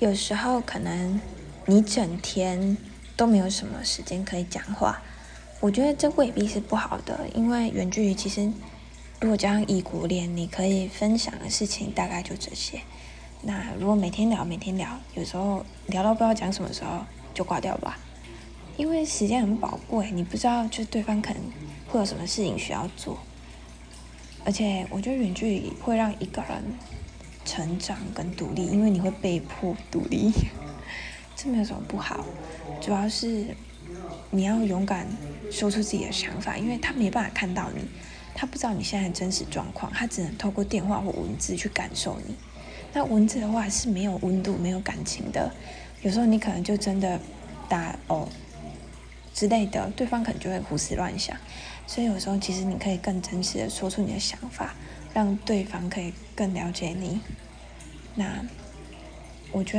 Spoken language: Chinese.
有时候可能你整天都没有什么时间可以讲话，我觉得这未必是不好的，因为远距离其实如果加上异国恋，你可以分享的事情大概就这些。那如果每天聊，每天聊，有时候聊到不知道讲什么时候就挂掉吧，因为时间很宝贵，你不知道就是对方可能会有什么事情需要做。而且我觉得远距离会让一个人成长跟独立，因为你会被迫独立，这没有什么不好。主要是你要勇敢说出自己的想法，因为他没办法看到你，他不知道你现在的真实状况，他只能透过电话或文字去感受你。那文字的话是没有温度、没有感情的，有时候你可能就真的打哦之类的，对方可能就会胡思乱想。所以有时候，其实你可以更真实的说出你的想法，让对方可以更了解你。那我觉得。